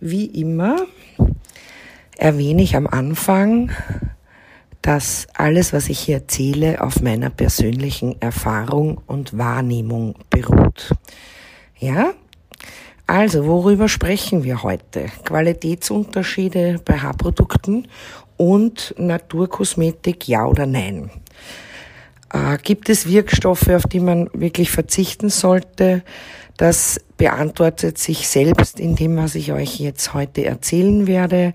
Wie immer erwähne ich am Anfang, dass alles, was ich hier erzähle, auf meiner persönlichen Erfahrung und Wahrnehmung beruht. Ja? Also, worüber sprechen wir heute? Qualitätsunterschiede bei Haarprodukten und Naturkosmetik, ja oder nein? Äh, gibt es Wirkstoffe, auf die man wirklich verzichten sollte? Das beantwortet sich selbst in dem, was ich euch jetzt heute erzählen werde.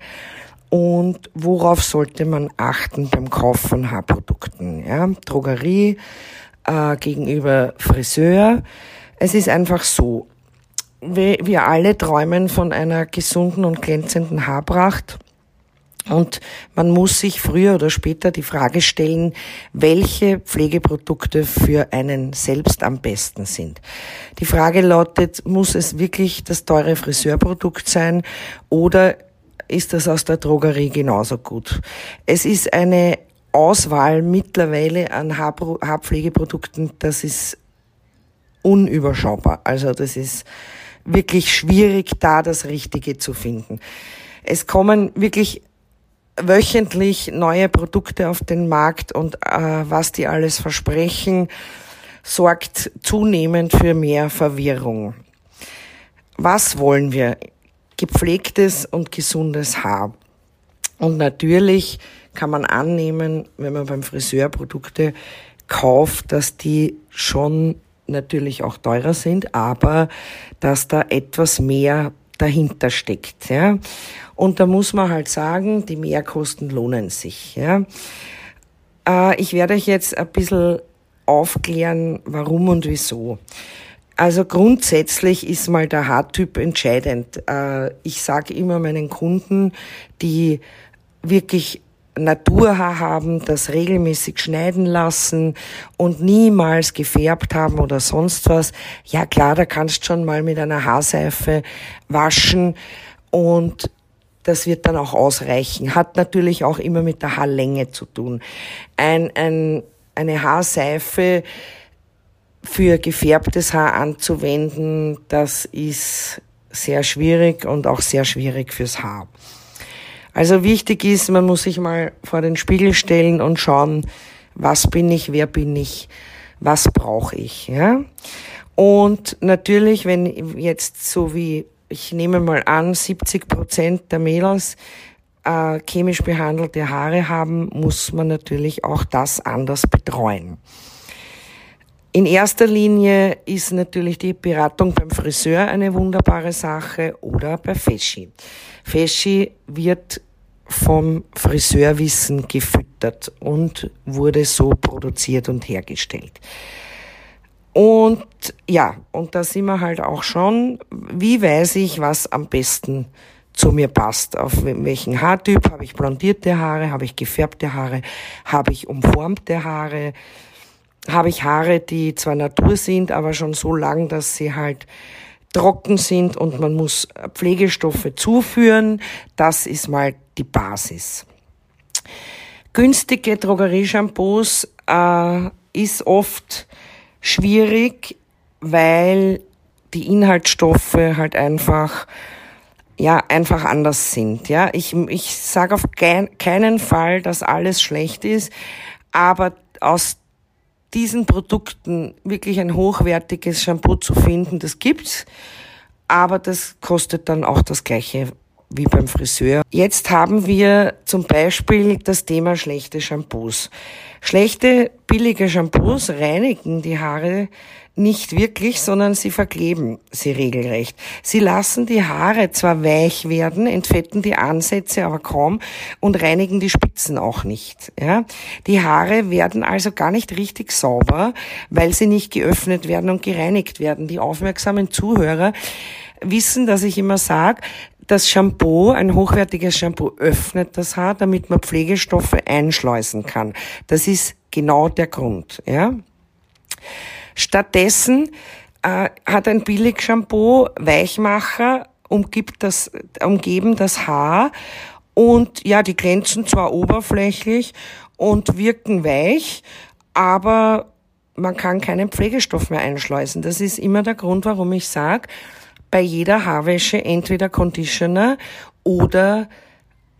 Und worauf sollte man achten beim Kauf von Haarprodukten? Ja, Drogerie äh, gegenüber Friseur. Es ist einfach so, wir alle träumen von einer gesunden und glänzenden Haarpracht. Und man muss sich früher oder später die Frage stellen, welche Pflegeprodukte für einen selbst am besten sind. Die Frage lautet, muss es wirklich das teure Friseurprodukt sein oder ist das aus der Drogerie genauso gut? Es ist eine Auswahl mittlerweile an Haarpflegeprodukten, das ist unüberschaubar. Also das ist wirklich schwierig, da das Richtige zu finden. Es kommen wirklich wöchentlich neue Produkte auf den Markt und äh, was die alles versprechen, sorgt zunehmend für mehr Verwirrung. Was wollen wir? Gepflegtes und gesundes Haar. Und natürlich kann man annehmen, wenn man beim Friseur Produkte kauft, dass die schon natürlich auch teurer sind, aber dass da etwas mehr dahinter steckt. Ja. Und da muss man halt sagen, die Mehrkosten lohnen sich. Ja. Äh, ich werde euch jetzt ein bisschen aufklären, warum und wieso. Also grundsätzlich ist mal der Haartyp entscheidend. Äh, ich sage immer meinen Kunden, die wirklich Naturhaar haben, das regelmäßig schneiden lassen und niemals gefärbt haben oder sonst was. Ja klar, da kannst schon mal mit einer Haarseife waschen und das wird dann auch ausreichen. Hat natürlich auch immer mit der Haarlänge zu tun. Ein, ein, eine Haarseife für gefärbtes Haar anzuwenden, das ist sehr schwierig und auch sehr schwierig fürs Haar. Also wichtig ist, man muss sich mal vor den Spiegel stellen und schauen, was bin ich, wer bin ich, was brauche ich, ja? Und natürlich, wenn jetzt so wie, ich nehme mal an, 70 Prozent der Mädels äh, chemisch behandelte Haare haben, muss man natürlich auch das anders betreuen. In erster Linie ist natürlich die Beratung beim Friseur eine wunderbare Sache oder bei Feschi. Feschi wird vom Friseurwissen gefüttert und wurde so produziert und hergestellt. Und ja, und da sind wir halt auch schon, wie weiß ich, was am besten zu mir passt. Auf welchen Haartyp habe ich blondierte Haare, habe ich gefärbte Haare, habe ich umformte Haare, habe ich Haare, die zwar Natur sind, aber schon so lang, dass sie halt trocken sind und man muss Pflegestoffe zuführen. Das ist mal die Basis. Günstige Drogerieshampoos äh, ist oft schwierig, weil die Inhaltsstoffe halt einfach ja einfach anders sind. Ja, ich ich sage auf keinen Fall, dass alles schlecht ist, aber aus diesen Produkten wirklich ein hochwertiges Shampoo zu finden, das gibt's, aber das kostet dann auch das gleiche wie beim Friseur. Jetzt haben wir zum Beispiel das Thema schlechte Shampoos. Schlechte, billige Shampoos reinigen die Haare nicht wirklich, sondern sie verkleben sie regelrecht. Sie lassen die Haare zwar weich werden, entfetten die Ansätze aber kaum und reinigen die Spitzen auch nicht. Ja? Die Haare werden also gar nicht richtig sauber, weil sie nicht geöffnet werden und gereinigt werden. Die aufmerksamen Zuhörer wissen, dass ich immer sage, das Shampoo, ein hochwertiges Shampoo öffnet das Haar, damit man Pflegestoffe einschleusen kann. Das ist genau der Grund, ja. Stattdessen äh, hat ein Billig-Shampoo Weichmacher, umgibt das, umgeben das Haar und ja, die glänzen zwar oberflächlich und wirken weich, aber man kann keinen Pflegestoff mehr einschleusen. Das ist immer der Grund, warum ich sage, bei jeder Haarwäsche entweder Conditioner oder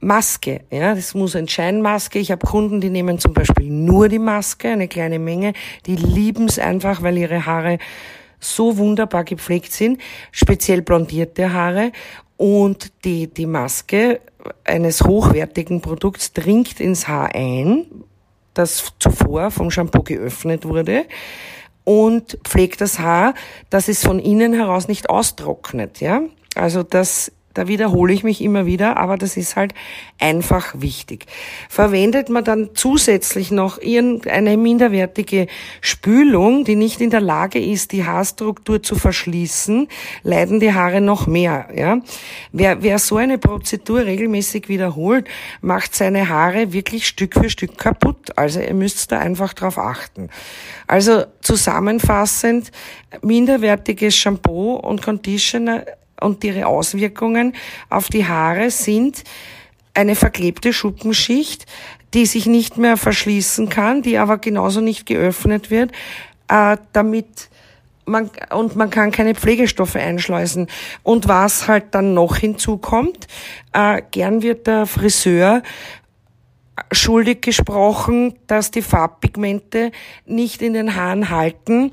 Maske. Ja, das muss ein Scheinmaske. Ich habe Kunden, die nehmen zum Beispiel nur die Maske, eine kleine Menge. Die lieben es einfach, weil ihre Haare so wunderbar gepflegt sind, speziell blondierte Haare. Und die, die Maske eines hochwertigen Produkts dringt ins Haar ein, das zuvor vom Shampoo geöffnet wurde und pflegt das Haar, dass es von innen heraus nicht austrocknet, ja. Also das da wiederhole ich mich immer wieder, aber das ist halt einfach wichtig. Verwendet man dann zusätzlich noch irgendeine minderwertige Spülung, die nicht in der Lage ist, die Haarstruktur zu verschließen, leiden die Haare noch mehr. Ja? Wer, wer so eine Prozedur regelmäßig wiederholt, macht seine Haare wirklich Stück für Stück kaputt. Also ihr müsst da einfach drauf achten. Also zusammenfassend, minderwertiges Shampoo und Conditioner und ihre Auswirkungen auf die Haare sind eine verklebte Schuppenschicht, die sich nicht mehr verschließen kann, die aber genauso nicht geöffnet wird, äh, damit man, und man kann keine Pflegestoffe einschleusen. Und was halt dann noch hinzukommt, äh, gern wird der Friseur schuldig gesprochen, dass die Farbpigmente nicht in den Haaren halten.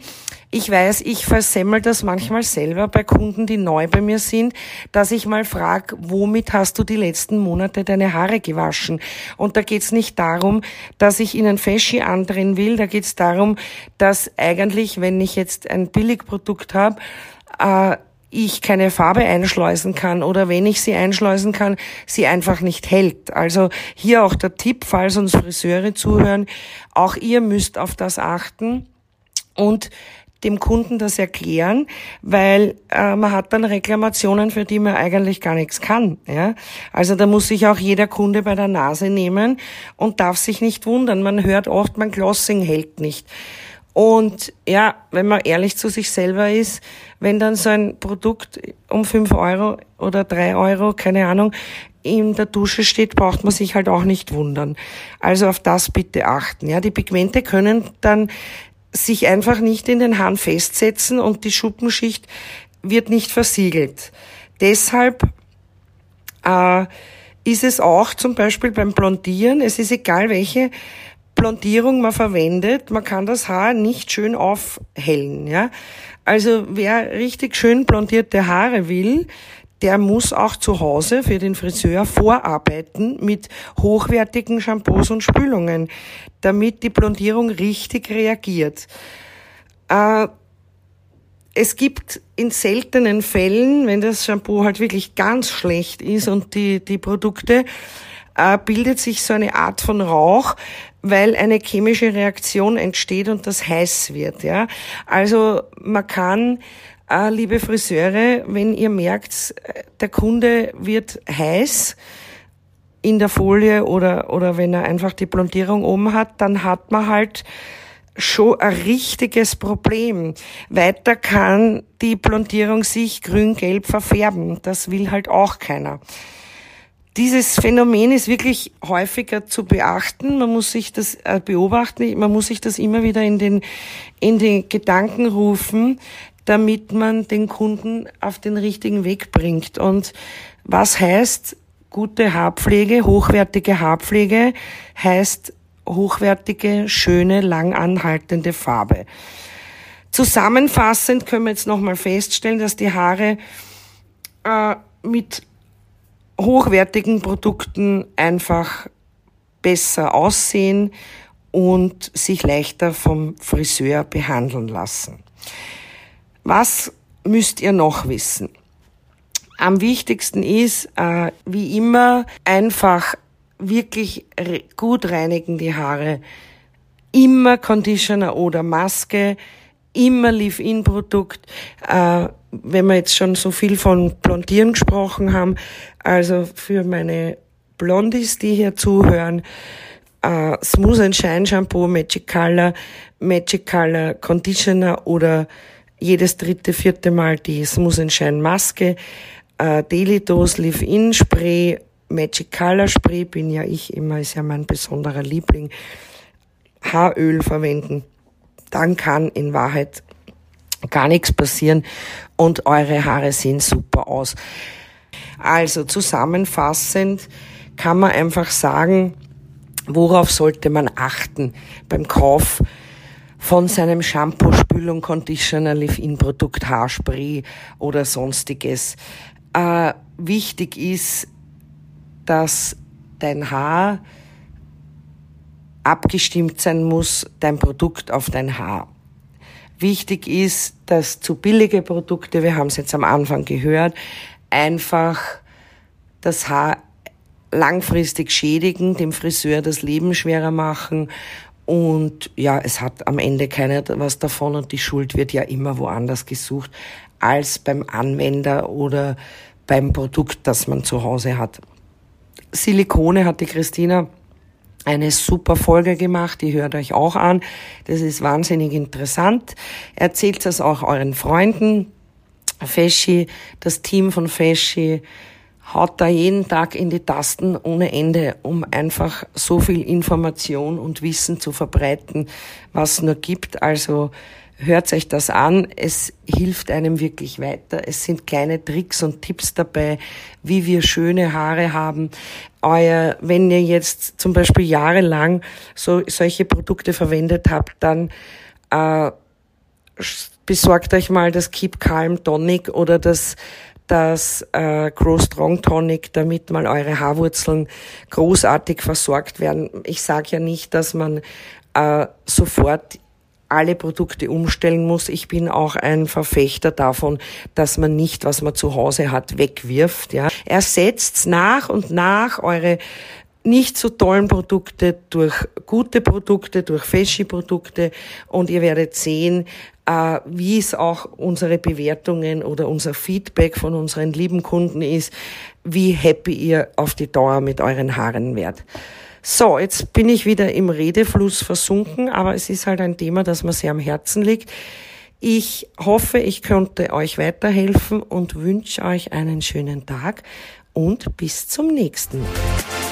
Ich weiß, ich versemmel das manchmal selber bei Kunden, die neu bei mir sind, dass ich mal frage, womit hast du die letzten Monate deine Haare gewaschen? Und da geht's nicht darum, dass ich ihnen Feschi andrehen will, da geht's darum, dass eigentlich, wenn ich jetzt ein Billigprodukt habe, äh, ich keine Farbe einschleusen kann oder wenn ich sie einschleusen kann, sie einfach nicht hält. Also hier auch der Tipp, falls uns Friseure zuhören, auch ihr müsst auf das achten und dem Kunden das erklären, weil äh, man hat dann Reklamationen, für die man eigentlich gar nichts kann. Ja? Also da muss sich auch jeder Kunde bei der Nase nehmen und darf sich nicht wundern. Man hört oft, mein Glossing hält nicht. Und ja, wenn man ehrlich zu sich selber ist, wenn dann so ein Produkt um fünf Euro oder drei Euro, keine Ahnung, in der Dusche steht, braucht man sich halt auch nicht wundern. Also auf das bitte achten. Ja, die Pigmente können dann sich einfach nicht in den Haaren festsetzen und die Schuppenschicht wird nicht versiegelt. Deshalb äh, ist es auch zum Beispiel beim Blondieren, es ist egal welche Blondierung man verwendet, man kann das Haar nicht schön aufhellen. Ja? Also wer richtig schön blondierte Haare will, der muss auch zu Hause für den Friseur vorarbeiten mit hochwertigen Shampoos und Spülungen, damit die Blondierung richtig reagiert. Äh, es gibt in seltenen Fällen, wenn das Shampoo halt wirklich ganz schlecht ist und die, die Produkte, äh, bildet sich so eine Art von Rauch, weil eine chemische Reaktion entsteht und das heiß wird. Ja, also man kann äh, liebe Friseure, wenn ihr merkt, der Kunde wird heiß in der Folie oder, oder wenn er einfach die Blondierung oben hat, dann hat man halt schon ein richtiges Problem. Weiter kann die Blondierung sich grün-gelb verfärben. Das will halt auch keiner. Dieses Phänomen ist wirklich häufiger zu beachten. Man muss sich das äh, beobachten. Man muss sich das immer wieder in den, in den Gedanken rufen damit man den Kunden auf den richtigen Weg bringt. Und was heißt gute Haarpflege, hochwertige Haarpflege, heißt hochwertige, schöne, lang anhaltende Farbe. Zusammenfassend können wir jetzt nochmal feststellen, dass die Haare äh, mit hochwertigen Produkten einfach besser aussehen und sich leichter vom Friseur behandeln lassen. Was müsst ihr noch wissen? Am wichtigsten ist, äh, wie immer, einfach wirklich gut reinigen die Haare. Immer Conditioner oder Maske, immer Leave-In-Produkt. Äh, wenn wir jetzt schon so viel von Blondieren gesprochen haben, also für meine Blondies, die hier zuhören, äh, Smooth and Shine Shampoo, Magic Color, Magic Color Conditioner oder jedes dritte, vierte Mal die Smooth Shine Maske, äh, Daily Dose Live-In Spray, Magic Color Spray, bin ja ich immer, ist ja mein besonderer Liebling, Haaröl verwenden. Dann kann in Wahrheit gar nichts passieren und eure Haare sehen super aus. Also zusammenfassend kann man einfach sagen, worauf sollte man achten beim Kauf von seinem Shampoo, Spülung, Conditioner, Leave-In-Produkt, Haarspray oder sonstiges. Äh, wichtig ist, dass dein Haar abgestimmt sein muss, dein Produkt auf dein Haar. Wichtig ist, dass zu billige Produkte, wir haben es jetzt am Anfang gehört, einfach das Haar langfristig schädigen, dem Friseur das Leben schwerer machen und ja, es hat am Ende keiner was davon und die Schuld wird ja immer woanders gesucht als beim Anwender oder beim Produkt, das man zu Hause hat. Silikone hat die Christina eine super Folge gemacht, die hört euch auch an. Das ist wahnsinnig interessant. Erzählt das auch euren Freunden. Feschi, das Team von Feschi, haut da jeden Tag in die Tasten ohne Ende, um einfach so viel Information und Wissen zu verbreiten, was nur gibt. Also hört euch das an. Es hilft einem wirklich weiter. Es sind kleine Tricks und Tipps dabei, wie wir schöne Haare haben. Euer, wenn ihr jetzt zum Beispiel jahrelang so solche Produkte verwendet habt, dann äh, besorgt euch mal das Keep Calm Tonic oder das das äh, Grow Strong Tonic, damit mal eure Haarwurzeln großartig versorgt werden. Ich sage ja nicht, dass man äh, sofort alle Produkte umstellen muss. Ich bin auch ein Verfechter davon, dass man nicht, was man zu Hause hat, wegwirft. Ja. Ersetzt nach und nach eure nicht so tollen Produkte durch gute Produkte, durch Feschi-Produkte und ihr werdet sehen, äh, wie es auch unsere Bewertungen oder unser Feedback von unseren lieben Kunden ist, wie happy ihr auf die Dauer mit euren Haaren werdet. So, jetzt bin ich wieder im Redefluss versunken, aber es ist halt ein Thema, das mir sehr am Herzen liegt. Ich hoffe, ich konnte euch weiterhelfen und wünsche euch einen schönen Tag und bis zum nächsten Mal.